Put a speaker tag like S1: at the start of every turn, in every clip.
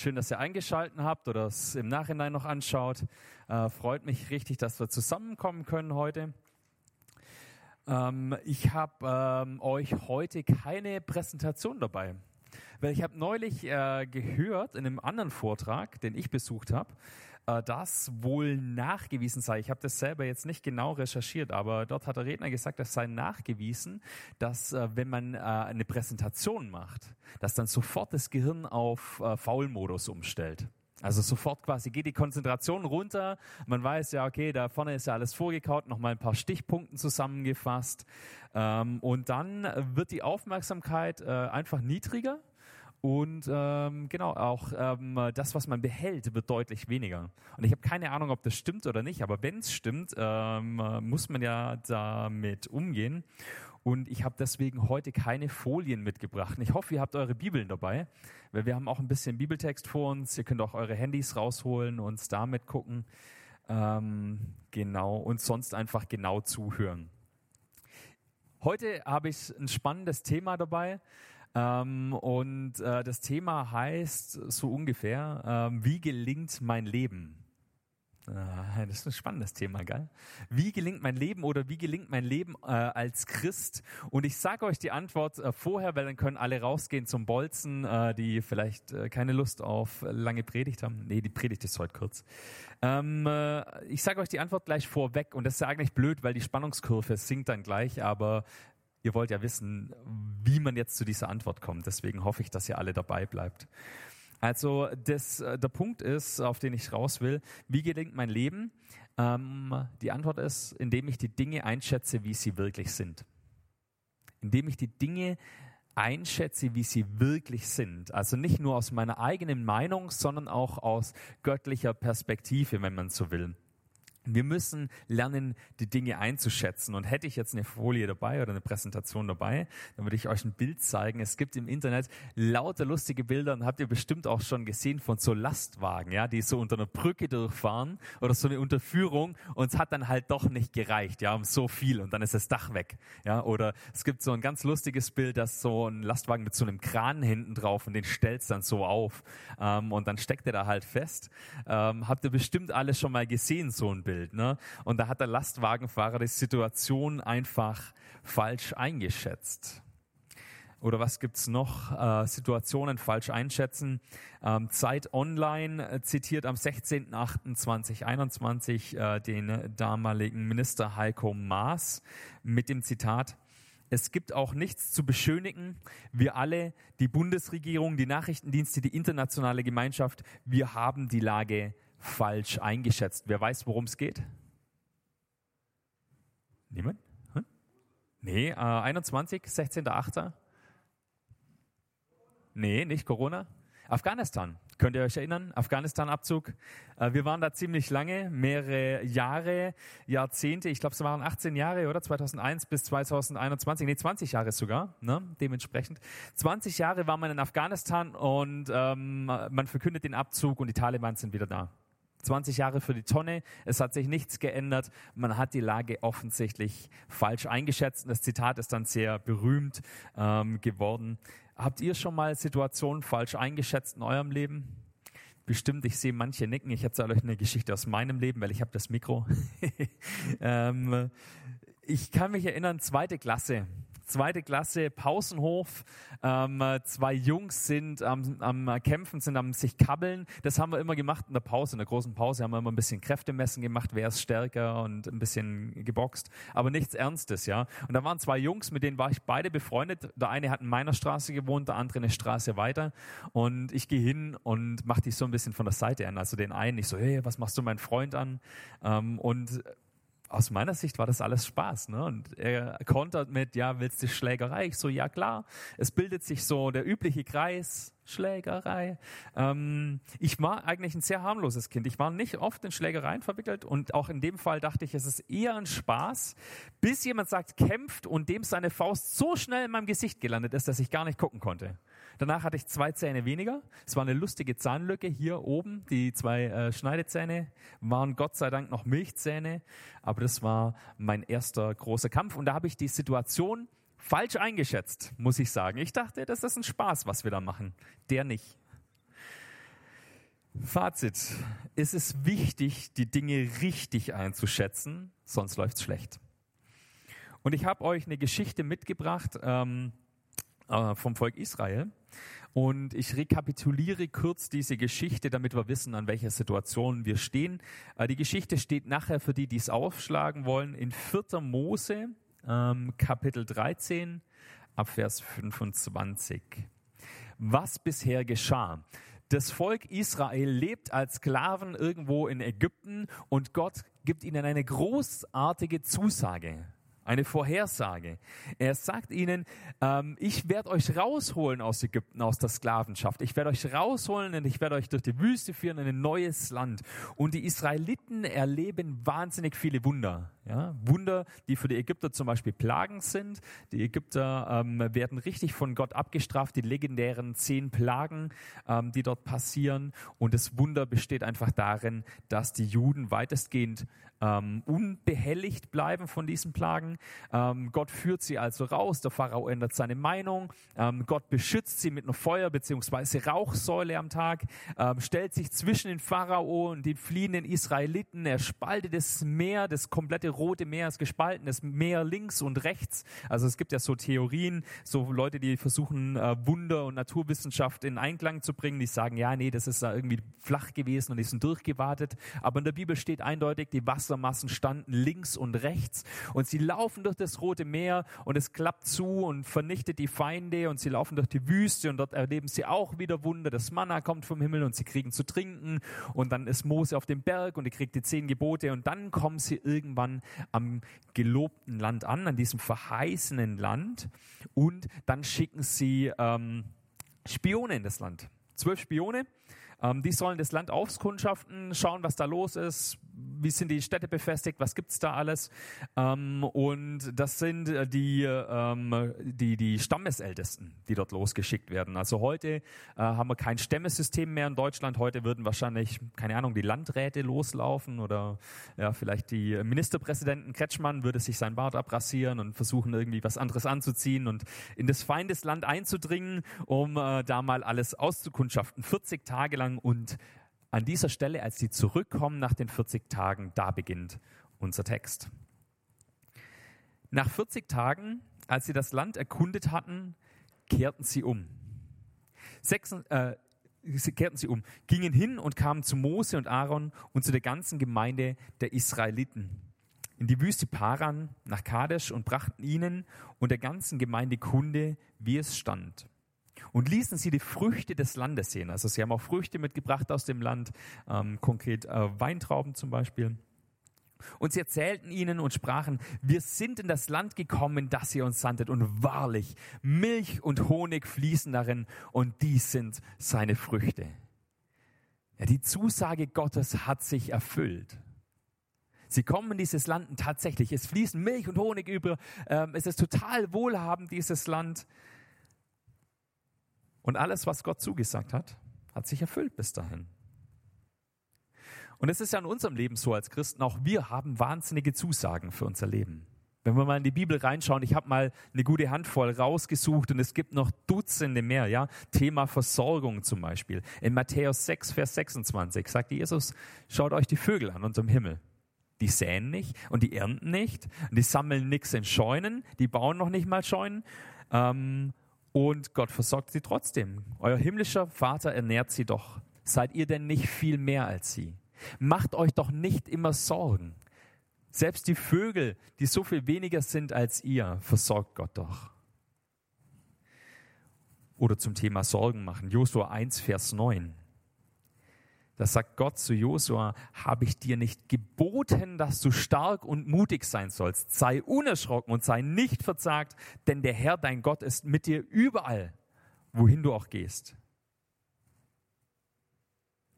S1: Schön, dass ihr eingeschalten habt oder es im Nachhinein noch anschaut. Äh, freut mich richtig, dass wir zusammenkommen können heute. Ähm, ich habe ähm, euch heute keine Präsentation dabei. Weil ich habe neulich äh, gehört in einem anderen Vortrag, den ich besucht habe, äh, das wohl nachgewiesen sei. Ich habe das selber jetzt nicht genau recherchiert, aber dort hat der Redner gesagt, es sei nachgewiesen, dass äh, wenn man äh, eine Präsentation macht, dass dann sofort das Gehirn auf Faulmodus umstellt. Also sofort quasi geht die Konzentration runter. Man weiß ja, okay, da vorne ist ja alles vorgekaut, nochmal ein paar Stichpunkten zusammengefasst. Ähm, und dann wird die Aufmerksamkeit einfach niedriger und ähm, genau, auch ähm, das, was man behält, wird deutlich weniger. Und ich habe keine Ahnung, ob das stimmt oder nicht, aber wenn es stimmt, ähm, muss man ja damit umgehen. Und ich habe deswegen heute keine Folien mitgebracht. Ich hoffe, ihr habt eure Bibeln dabei, weil wir haben auch ein bisschen Bibeltext vor uns. Ihr könnt auch eure Handys rausholen und damit gucken. Ähm, genau, und sonst einfach genau zuhören. Heute habe ich ein spannendes Thema dabei. Ähm, und äh, das Thema heißt so ungefähr, ähm, wie gelingt mein Leben? Ah, das ist ein spannendes Thema, gell? Wie gelingt mein Leben oder wie gelingt mein Leben äh, als Christ? Und ich sage euch die Antwort äh, vorher, weil dann können alle rausgehen zum Bolzen, äh, die vielleicht äh, keine Lust auf lange Predigt haben. Nee, die Predigt ist heute kurz. Ähm, äh, ich sage euch die Antwort gleich vorweg und das ist ja eigentlich blöd, weil die Spannungskurve sinkt dann gleich, aber ihr wollt ja wissen, wie man jetzt zu dieser Antwort kommt. Deswegen hoffe ich, dass ihr alle dabei bleibt. Also das, äh, der Punkt ist, auf den ich raus will, wie gelingt mein Leben? Ähm, die Antwort ist, indem ich die Dinge einschätze, wie sie wirklich sind. Indem ich die Dinge einschätze, wie sie wirklich sind. Also nicht nur aus meiner eigenen Meinung, sondern auch aus göttlicher Perspektive, wenn man so will. Wir müssen lernen, die Dinge einzuschätzen. Und hätte ich jetzt eine Folie dabei oder eine Präsentation dabei, dann würde ich euch ein Bild zeigen. Es gibt im Internet lauter lustige Bilder und habt ihr bestimmt auch schon gesehen von so Lastwagen, ja, die so unter einer Brücke durchfahren oder so eine Unterführung und es hat dann halt doch nicht gereicht, ja, um so viel und dann ist das Dach weg, ja. Oder es gibt so ein ganz lustiges Bild, dass so ein Lastwagen mit so einem Kran hinten drauf und den stellst dann so auf ähm, und dann steckt er da halt fest. Ähm, habt ihr bestimmt alles schon mal gesehen, so ein Bild. Bild. Ne? Und da hat der Lastwagenfahrer die Situation einfach falsch eingeschätzt. Oder was gibt's noch? Äh, Situationen falsch einschätzen. Ähm, Zeit Online äh, zitiert am 16.08.2021 äh, den damaligen Minister Heiko Maas mit dem Zitat, es gibt auch nichts zu beschönigen. Wir alle, die Bundesregierung, die Nachrichtendienste, die internationale Gemeinschaft, wir haben die Lage falsch eingeschätzt. Wer weiß, worum es geht? Niemand? Hm? Nee, äh, 21, 16.8. Nee, nicht Corona. Afghanistan. Könnt ihr euch erinnern? Afghanistan-Abzug. Äh, wir waren da ziemlich lange, mehrere Jahre, Jahrzehnte. Ich glaube, es waren 18 Jahre, oder? 2001 bis 2021. Nee, 20 Jahre sogar, ne? dementsprechend. 20 Jahre war man in Afghanistan und ähm, man verkündet den Abzug und die Taliban sind wieder da. 20 Jahre für die Tonne, es hat sich nichts geändert, man hat die Lage offensichtlich falsch eingeschätzt das Zitat ist dann sehr berühmt ähm, geworden. Habt ihr schon mal Situationen falsch eingeschätzt in eurem Leben? Bestimmt, ich sehe manche nicken. Ich erzähle euch eine Geschichte aus meinem Leben, weil ich habe das Mikro. ähm, ich kann mich erinnern, zweite Klasse zweite Klasse Pausenhof. Ähm, zwei Jungs sind am, am Kämpfen, sind am sich kabbeln. Das haben wir immer gemacht in der Pause, in der großen Pause haben wir immer ein bisschen Kräftemessen gemacht, wer ist stärker und ein bisschen geboxt, aber nichts Ernstes, ja. Und da waren zwei Jungs, mit denen war ich beide befreundet. Der eine hat in meiner Straße gewohnt, der andere eine Straße weiter. Und ich gehe hin und mache dich so ein bisschen von der Seite an. Also den einen, ich so, hey, was machst du meinen Freund an? Ähm, und aus meiner Sicht war das alles Spaß. Ne? Und er kontert mit, ja, willst du Schlägerei? Ich so, ja klar. Es bildet sich so der übliche Kreis, Schlägerei. Ähm, ich war eigentlich ein sehr harmloses Kind. Ich war nicht oft in Schlägereien verwickelt und auch in dem Fall dachte ich, es ist eher ein Spaß, bis jemand sagt, kämpft und dem seine Faust so schnell in meinem Gesicht gelandet ist, dass ich gar nicht gucken konnte. Danach hatte ich zwei Zähne weniger. Es war eine lustige Zahnlücke hier oben. Die zwei äh, Schneidezähne waren Gott sei Dank noch Milchzähne. Aber das war mein erster großer Kampf. Und da habe ich die Situation falsch eingeschätzt, muss ich sagen. Ich dachte, das ist ein Spaß, was wir da machen. Der nicht. Fazit. Es ist wichtig, die Dinge richtig einzuschätzen, sonst läuft es schlecht. Und ich habe euch eine Geschichte mitgebracht ähm, äh, vom Volk Israel. Und ich rekapituliere kurz diese Geschichte, damit wir wissen, an welcher Situation wir stehen. Äh, die Geschichte steht nachher für die, die es aufschlagen wollen, in 4. Mose, ähm, Kapitel 13, ab Vers 25. Was bisher geschah. Das Volk Israel lebt als Sklaven irgendwo in Ägypten und Gott gibt ihnen eine großartige Zusage eine Vorhersage. Er sagt ihnen, ähm, ich werde euch rausholen aus Ägypten, aus der Sklavenschaft. Ich werde euch rausholen und ich werde euch durch die Wüste führen in ein neues Land. Und die Israeliten erleben wahnsinnig viele Wunder. Ja? Wunder, die für die Ägypter zum Beispiel Plagen sind. Die Ägypter ähm, werden richtig von Gott abgestraft, die legendären zehn Plagen, ähm, die dort passieren. Und das Wunder besteht einfach darin, dass die Juden weitestgehend ähm, unbehelligt bleiben von diesen Plagen. Ähm, Gott führt sie also raus, der Pharao ändert seine Meinung, ähm, Gott beschützt sie mit einer Feuer- bzw. Rauchsäule am Tag, ähm, stellt sich zwischen den Pharao und den fliehenden Israeliten, er spaltet das Meer, das komplette Rote Meer ist gespalten, das Meer links und rechts. Also es gibt ja so Theorien, so Leute, die versuchen, äh, Wunder und Naturwissenschaft in Einklang zu bringen, die sagen, ja, nee, das ist da irgendwie flach gewesen und die sind durchgewartet. Aber in der Bibel steht eindeutig, die Wasser Wassermassen standen links und rechts und sie laufen durch das Rote Meer und es klappt zu und vernichtet die Feinde und sie laufen durch die Wüste und dort erleben sie auch wieder Wunder. Das Manna kommt vom Himmel und sie kriegen zu trinken und dann ist Mose auf dem Berg und er kriegt die zehn Gebote und dann kommen sie irgendwann am gelobten Land an, an diesem verheißenen Land und dann schicken sie ähm, Spione in das Land. Zwölf Spione. Ähm, die sollen das Land auskundschaften, schauen, was da los ist, wie sind die Städte befestigt, was gibt's da alles. Ähm, und das sind äh, die, ähm, die, die Stammesältesten, die dort losgeschickt werden. Also heute äh, haben wir kein Stämmesystem mehr in Deutschland. Heute würden wahrscheinlich, keine Ahnung, die Landräte loslaufen oder ja, vielleicht die Ministerpräsidenten Kretschmann würde sich sein Bart abrasieren und versuchen irgendwie was anderes anzuziehen und in das Feindesland einzudringen, um äh, da mal alles auszukundschaften. 40 Tage lang und an dieser Stelle, als sie zurückkommen nach den 40 Tagen, da beginnt unser Text. Nach 40 Tagen, als sie das Land erkundet hatten, kehrten sie um. Sechs, äh, sie kehrten sie um, gingen hin und kamen zu Mose und Aaron und zu der ganzen Gemeinde der Israeliten in die Wüste Paran nach Kadesh und brachten ihnen und der ganzen Gemeinde Kunde, wie es stand und ließen sie die Früchte des Landes sehen. Also sie haben auch Früchte mitgebracht aus dem Land, ähm, konkret äh, Weintrauben zum Beispiel. Und sie erzählten ihnen und sprachen, wir sind in das Land gekommen, das ihr uns sandtet. Und wahrlich, Milch und Honig fließen darin und dies sind seine Früchte. Ja, die Zusage Gottes hat sich erfüllt. Sie kommen in dieses Land und tatsächlich, es fließen Milch und Honig über. Ähm, es ist total wohlhabend, dieses Land. Und alles, was Gott zugesagt hat, hat sich erfüllt bis dahin. Und es ist ja in unserem Leben so als Christen, auch wir haben wahnsinnige Zusagen für unser Leben. Wenn wir mal in die Bibel reinschauen, ich habe mal eine gute Handvoll rausgesucht und es gibt noch Dutzende mehr, ja. Thema Versorgung zum Beispiel. In Matthäus 6, Vers 26 sagt Jesus, schaut euch die Vögel an unterm Himmel. Die säen nicht und die ernten nicht und die sammeln nichts in Scheunen, die bauen noch nicht mal Scheunen. Ähm, und Gott versorgt sie trotzdem. Euer himmlischer Vater ernährt sie doch. Seid ihr denn nicht viel mehr als sie? Macht euch doch nicht immer Sorgen. Selbst die Vögel, die so viel weniger sind als ihr, versorgt Gott doch. Oder zum Thema Sorgen machen. Josua 1, Vers 9. Da sagt Gott zu Josua, habe ich dir nicht geboten, dass du stark und mutig sein sollst. Sei unerschrocken und sei nicht verzagt, denn der Herr, dein Gott, ist mit dir überall, wohin du auch gehst.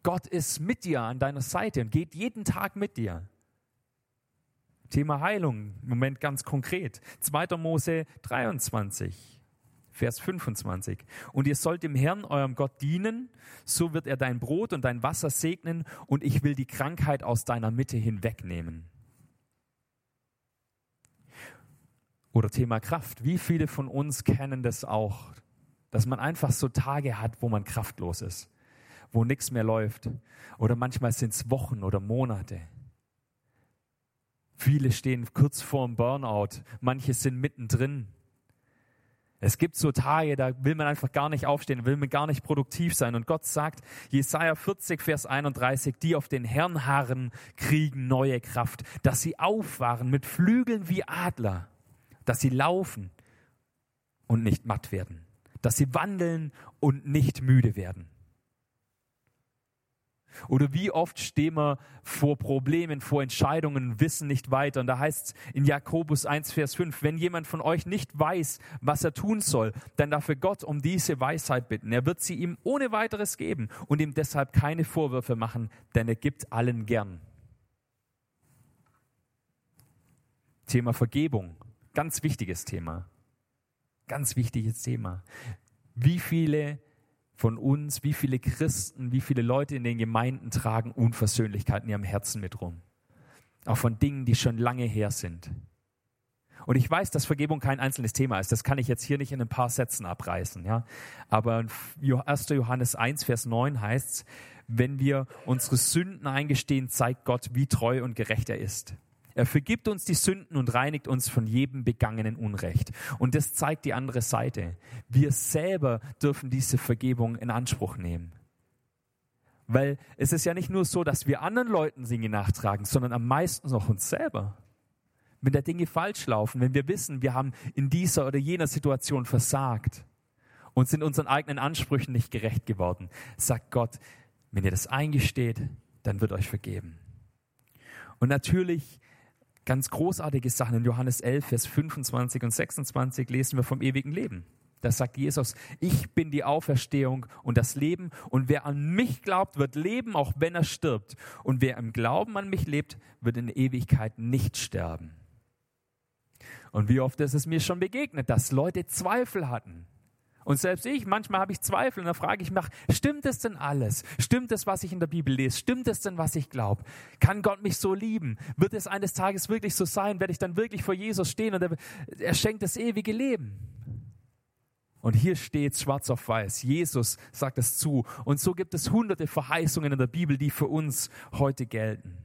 S1: Gott ist mit dir an deiner Seite und geht jeden Tag mit dir. Thema Heilung, Moment ganz konkret. 2. Mose 23. Vers 25. Und ihr sollt dem Herrn, eurem Gott, dienen, so wird er dein Brot und dein Wasser segnen, und ich will die Krankheit aus deiner Mitte hinwegnehmen. Oder Thema Kraft. Wie viele von uns kennen das auch, dass man einfach so Tage hat, wo man kraftlos ist? wo nichts mehr läuft. Oder manchmal sind es Wochen oder Monate. Viele stehen kurz vor dem Burnout, manche sind mittendrin. Es gibt so Tage, da will man einfach gar nicht aufstehen, will man gar nicht produktiv sein. Und Gott sagt, Jesaja 40, Vers 31, die auf den Herrn harren, kriegen neue Kraft, dass sie aufwachen mit Flügeln wie Adler, dass sie laufen und nicht matt werden, dass sie wandeln und nicht müde werden. Oder wie oft stehen wir vor Problemen, vor Entscheidungen, wissen nicht weiter. Und da heißt es in Jakobus 1, Vers 5, wenn jemand von euch nicht weiß, was er tun soll, dann darf er Gott um diese Weisheit bitten. Er wird sie ihm ohne weiteres geben und ihm deshalb keine Vorwürfe machen, denn er gibt allen gern. Thema Vergebung, ganz wichtiges Thema. Ganz wichtiges Thema. Wie viele von uns, wie viele Christen, wie viele Leute in den Gemeinden tragen Unversöhnlichkeit in ihrem Herzen mit rum. Auch von Dingen, die schon lange her sind. Und ich weiß, dass Vergebung kein einzelnes Thema ist. Das kann ich jetzt hier nicht in ein paar Sätzen abreißen. Ja? Aber 1. Johannes 1, Vers 9 heißt es, wenn wir unsere Sünden eingestehen, zeigt Gott, wie treu und gerecht er ist. Er vergibt uns die Sünden und reinigt uns von jedem begangenen Unrecht. Und das zeigt die andere Seite. Wir selber dürfen diese Vergebung in Anspruch nehmen. Weil es ist ja nicht nur so, dass wir anderen Leuten Dinge nachtragen, sondern am meisten noch uns selber. Wenn da Dinge falsch laufen, wenn wir wissen, wir haben in dieser oder jener Situation versagt und sind unseren eigenen Ansprüchen nicht gerecht geworden, sagt Gott, wenn ihr das eingesteht, dann wird euch vergeben. Und natürlich ganz großartige Sachen. In Johannes 11, Vers 25 und 26 lesen wir vom ewigen Leben. Da sagt Jesus, ich bin die Auferstehung und das Leben und wer an mich glaubt, wird leben, auch wenn er stirbt. Und wer im Glauben an mich lebt, wird in Ewigkeit nicht sterben. Und wie oft ist es mir schon begegnet, dass Leute Zweifel hatten. Und selbst ich, manchmal habe ich Zweifel und dann frage ich mich, stimmt es denn alles? Stimmt es, was ich in der Bibel lese? Stimmt es denn, was ich glaube? Kann Gott mich so lieben? Wird es eines Tages wirklich so sein? Werde ich dann wirklich vor Jesus stehen und er, er schenkt das ewige Leben? Und hier steht schwarz auf weiß. Jesus sagt es zu. Und so gibt es hunderte Verheißungen in der Bibel, die für uns heute gelten.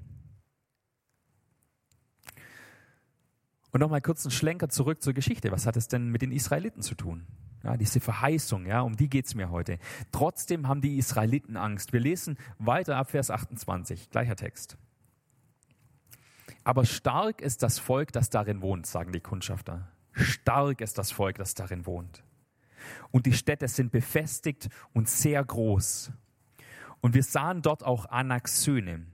S1: Und nochmal kurz einen Schlenker zurück zur Geschichte. Was hat es denn mit den Israeliten zu tun? Ja, diese Verheißung, ja, um die geht es mir heute. Trotzdem haben die Israeliten Angst. Wir lesen weiter ab Vers 28, gleicher Text. Aber stark ist das Volk, das darin wohnt, sagen die Kundschafter. Stark ist das Volk, das darin wohnt. Und die Städte sind befestigt und sehr groß. Und wir sahen dort auch Anaks Söhne.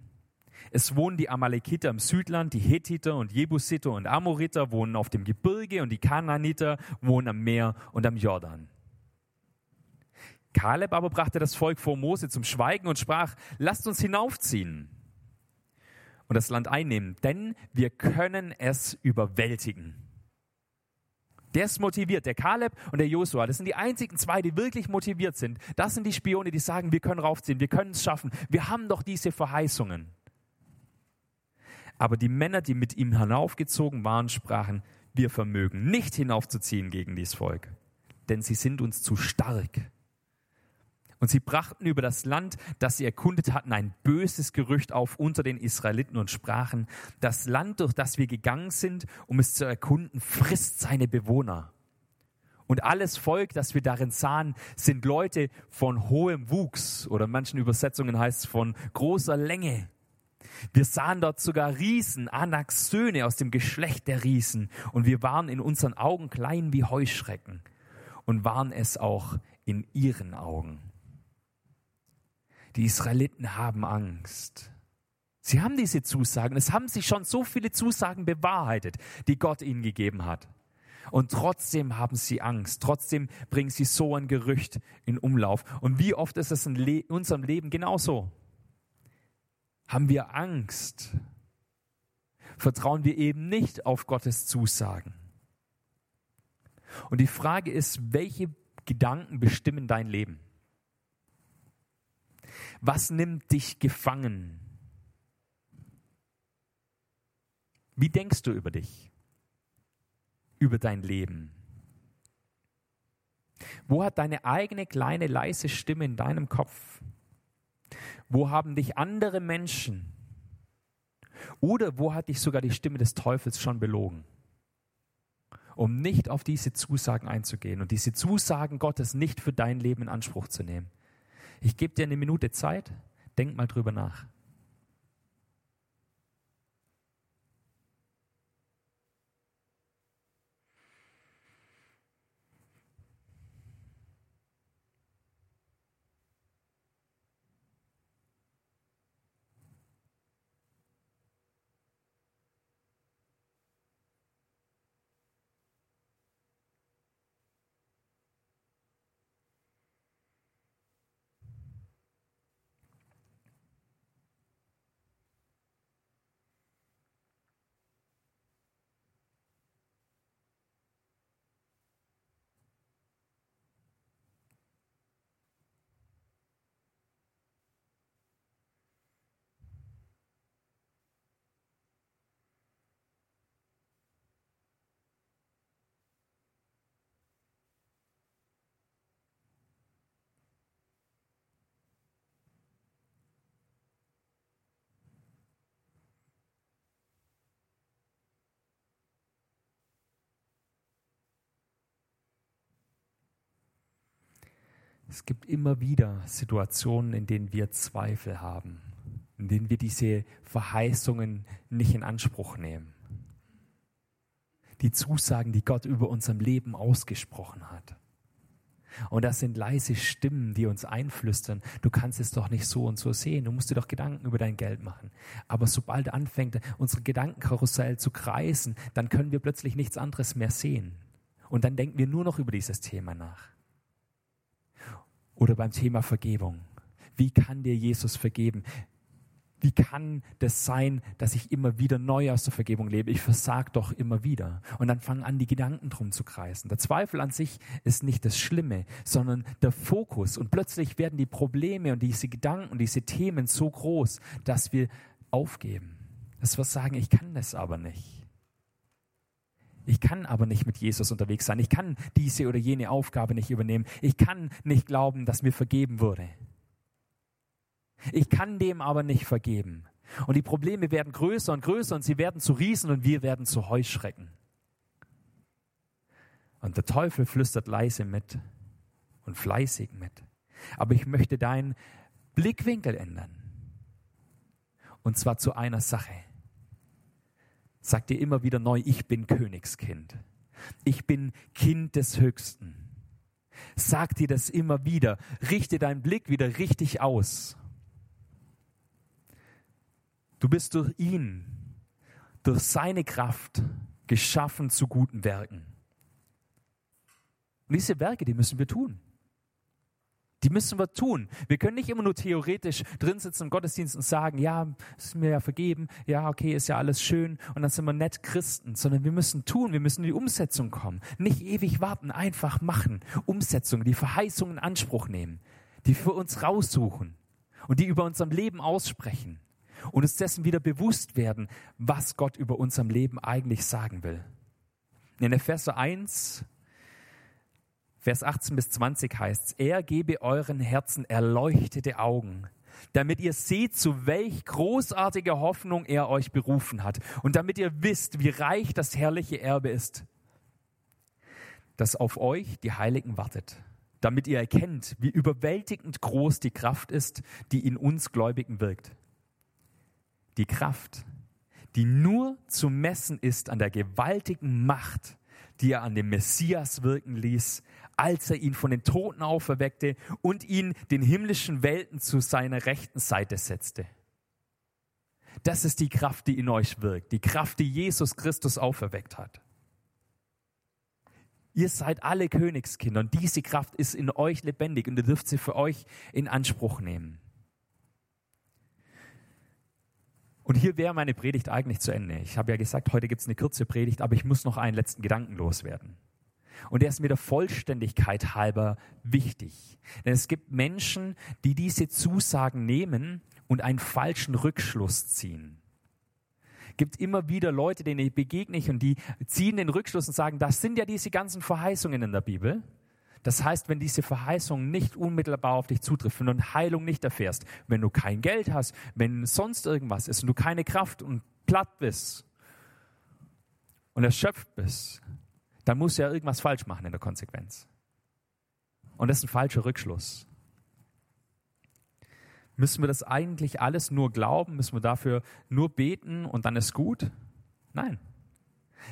S1: Es wohnen die Amalekiter im Südland, die Hethiter und Jebusiter und Amoriter wohnen auf dem Gebirge und die Kanaaniter wohnen am Meer und am Jordan. Kaleb aber brachte das Volk vor Mose zum Schweigen und sprach, lasst uns hinaufziehen und das Land einnehmen, denn wir können es überwältigen. Der ist motiviert, der Kaleb und der Josua. Das sind die einzigen zwei, die wirklich motiviert sind. Das sind die Spione, die sagen, wir können raufziehen, wir können es schaffen. Wir haben doch diese Verheißungen. Aber die Männer, die mit ihm hinaufgezogen waren, sprachen, wir vermögen nicht hinaufzuziehen gegen dieses Volk, denn sie sind uns zu stark. Und sie brachten über das Land, das sie erkundet hatten, ein böses Gerücht auf unter den Israeliten und sprachen, das Land, durch das wir gegangen sind, um es zu erkunden, frisst seine Bewohner. Und alles Volk, das wir darin sahen, sind Leute von hohem Wuchs oder in manchen Übersetzungen heißt es von großer Länge. Wir sahen dort sogar Riesen, Anaks Söhne aus dem Geschlecht der Riesen. Und wir waren in unseren Augen klein wie Heuschrecken und waren es auch in ihren Augen. Die Israeliten haben Angst. Sie haben diese Zusagen. Es haben sich schon so viele Zusagen bewahrheitet, die Gott ihnen gegeben hat. Und trotzdem haben sie Angst. Trotzdem bringen sie so ein Gerücht in Umlauf. Und wie oft ist es in unserem Leben genauso? Haben wir Angst, vertrauen wir eben nicht auf Gottes Zusagen. Und die Frage ist, welche Gedanken bestimmen dein Leben? Was nimmt dich gefangen? Wie denkst du über dich? Über dein Leben? Wo hat deine eigene kleine leise Stimme in deinem Kopf Wo haben dich andere Menschen oder wo hat dich sogar die Stimme des Teufels schon belogen? Um nicht auf diese Zusagen einzugehen und diese Zusagen Gottes nicht für dein Leben in Anspruch zu nehmen. Ich gebe dir eine Minute Zeit, denk mal drüber nach. Es gibt immer wieder Situationen, in denen wir Zweifel haben, in denen wir diese Verheißungen nicht in Anspruch nehmen. Die Zusagen, die Gott über unserem Leben ausgesprochen hat. Und das sind leise Stimmen, die uns einflüstern, du kannst es doch nicht so und so sehen, du musst dir doch Gedanken über dein Geld machen. Aber sobald anfängt, unsere Gedankenkarussell zu kreisen, dann können wir plötzlich nichts anderes mehr sehen. Und dann denken wir nur noch über dieses Thema nach. Oder beim Thema Vergebung. Wie kann dir Jesus vergeben? Wie kann das sein, dass ich immer wieder neu aus der Vergebung lebe? Ich versag doch immer wieder. Und dann fangen an, die Gedanken drum zu kreisen. Der Zweifel an sich ist nicht das Schlimme, sondern der Fokus. Und plötzlich werden die Probleme und diese Gedanken und diese Themen so groß, dass wir aufgeben. Dass wir sagen, ich kann das aber nicht. Ich kann aber nicht mit Jesus unterwegs sein. Ich kann diese oder jene Aufgabe nicht übernehmen. Ich kann nicht glauben, dass mir vergeben wurde. Ich kann dem aber nicht vergeben. Und die Probleme werden größer und größer und sie werden zu Riesen und wir werden zu Heuschrecken. Und der Teufel flüstert leise mit und fleißig mit. Aber ich möchte deinen Blickwinkel ändern. Und zwar zu einer Sache. Sag dir immer wieder neu, ich bin Königskind. Ich bin Kind des Höchsten. Sag dir das immer wieder. Richte deinen Blick wieder richtig aus. Du bist durch ihn, durch seine Kraft geschaffen zu guten Werken. Und diese Werke, die müssen wir tun. Die müssen wir tun. Wir können nicht immer nur theoretisch drin sitzen im Gottesdienst und sagen, ja, es ist mir ja vergeben, ja, okay, ist ja alles schön und dann sind wir nett Christen, sondern wir müssen tun, wir müssen in die Umsetzung kommen. Nicht ewig warten, einfach machen. Umsetzung, die Verheißungen in Anspruch nehmen, die für uns raussuchen und die über unserem Leben aussprechen und uns dessen wieder bewusst werden, was Gott über unserem Leben eigentlich sagen will. In Epheser 1, Vers 18 bis 20 heißt es, er gebe euren Herzen erleuchtete Augen, damit ihr seht, zu welch großartiger Hoffnung er euch berufen hat und damit ihr wisst, wie reich das herrliche Erbe ist, das auf euch, die Heiligen, wartet, damit ihr erkennt, wie überwältigend groß die Kraft ist, die in uns Gläubigen wirkt. Die Kraft, die nur zu messen ist an der gewaltigen Macht, die er an dem Messias wirken ließ, als er ihn von den Toten auferweckte und ihn den himmlischen Welten zu seiner rechten Seite setzte. Das ist die Kraft, die in euch wirkt, die Kraft, die Jesus Christus auferweckt hat. Ihr seid alle Königskinder und diese Kraft ist in euch lebendig und ihr dürft sie für euch in Anspruch nehmen. Und hier wäre meine Predigt eigentlich zu Ende. Ich habe ja gesagt, heute gibt es eine kurze Predigt, aber ich muss noch einen letzten Gedanken loswerden. Und der ist mir der Vollständigkeit halber wichtig. Denn es gibt Menschen, die diese Zusagen nehmen und einen falschen Rückschluss ziehen. Es gibt immer wieder Leute, denen ich begegne ich und die ziehen den Rückschluss und sagen, das sind ja diese ganzen Verheißungen in der Bibel. Das heißt, wenn diese Verheißung nicht unmittelbar auf dich zutrifft, wenn du Heilung nicht erfährst, wenn du kein Geld hast, wenn sonst irgendwas ist und du keine Kraft und platt bist und erschöpft bist, dann musst du ja irgendwas falsch machen in der Konsequenz. Und das ist ein falscher Rückschluss. Müssen wir das eigentlich alles nur glauben? Müssen wir dafür nur beten und dann ist gut? Nein.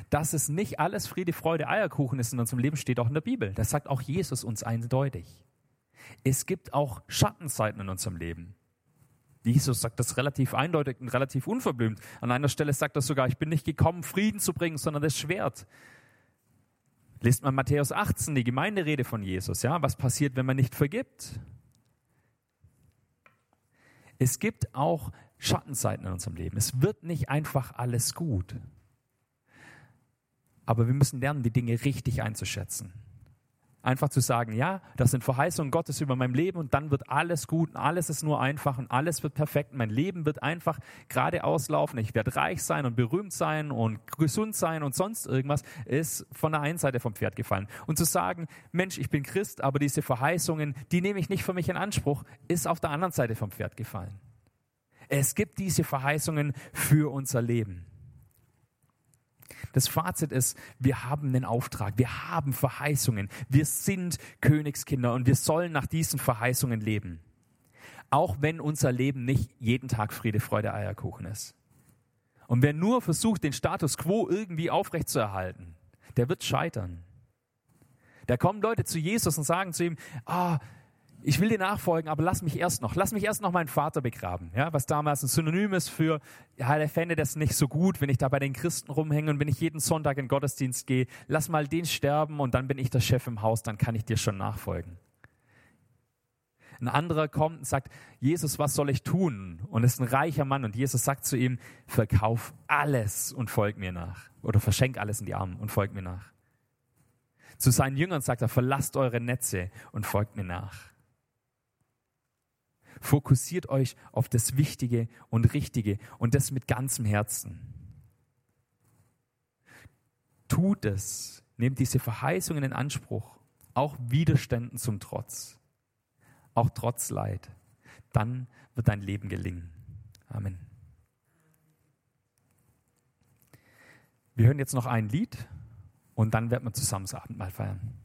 S1: Dass es nicht alles Friede, Freude, Eierkuchen ist in unserem Leben, steht auch in der Bibel. Das sagt auch Jesus uns eindeutig. Es gibt auch Schattenzeiten in unserem Leben. Jesus sagt das relativ eindeutig und relativ unverblümt. An einer Stelle sagt er sogar, ich bin nicht gekommen, Frieden zu bringen, sondern das Schwert. Lest mal Matthäus 18, die Gemeinderede von Jesus. Ja, was passiert, wenn man nicht vergibt? Es gibt auch Schattenzeiten in unserem Leben. Es wird nicht einfach alles gut. Aber wir müssen lernen, die Dinge richtig einzuschätzen. Einfach zu sagen, ja, das sind Verheißungen Gottes über mein Leben und dann wird alles gut und alles ist nur einfach und alles wird perfekt. Mein Leben wird einfach geradeaus laufen. Ich werde reich sein und berühmt sein und gesund sein und sonst irgendwas, ist von der einen Seite vom Pferd gefallen. Und zu sagen, Mensch, ich bin Christ, aber diese Verheißungen, die nehme ich nicht für mich in Anspruch, ist auf der anderen Seite vom Pferd gefallen. Es gibt diese Verheißungen für unser Leben. Das Fazit ist, wir haben einen Auftrag, wir haben Verheißungen, wir sind Königskinder und wir sollen nach diesen Verheißungen leben. Auch wenn unser Leben nicht jeden Tag Friede, Freude, Eierkuchen ist. Und wer nur versucht, den Status quo irgendwie aufrechtzuerhalten, der wird scheitern. Da kommen Leute zu Jesus und sagen zu ihm, ah, oh, ich will dir nachfolgen, aber lass mich erst noch, lass mich erst noch meinen Vater begraben, ja, was damals ein Synonym ist für, ja, der fände das nicht so gut, wenn ich da bei den Christen rumhänge und wenn ich jeden Sonntag in den Gottesdienst gehe, lass mal den sterben und dann bin ich der Chef im Haus, dann kann ich dir schon nachfolgen. Ein anderer kommt und sagt, Jesus, was soll ich tun? Und ist ein reicher Mann und Jesus sagt zu ihm, verkauf alles und folg mir nach. Oder verschenk alles in die Armen und folg mir nach. Zu seinen Jüngern sagt er, verlasst eure Netze und folgt mir nach. Fokussiert euch auf das Wichtige und Richtige und das mit ganzem Herzen. Tut es, nehmt diese Verheißungen in Anspruch, auch Widerständen zum Trotz, auch trotz Leid. Dann wird dein Leben gelingen. Amen. Wir hören jetzt noch ein Lied und dann werden wir zusammen das Abendmahl feiern.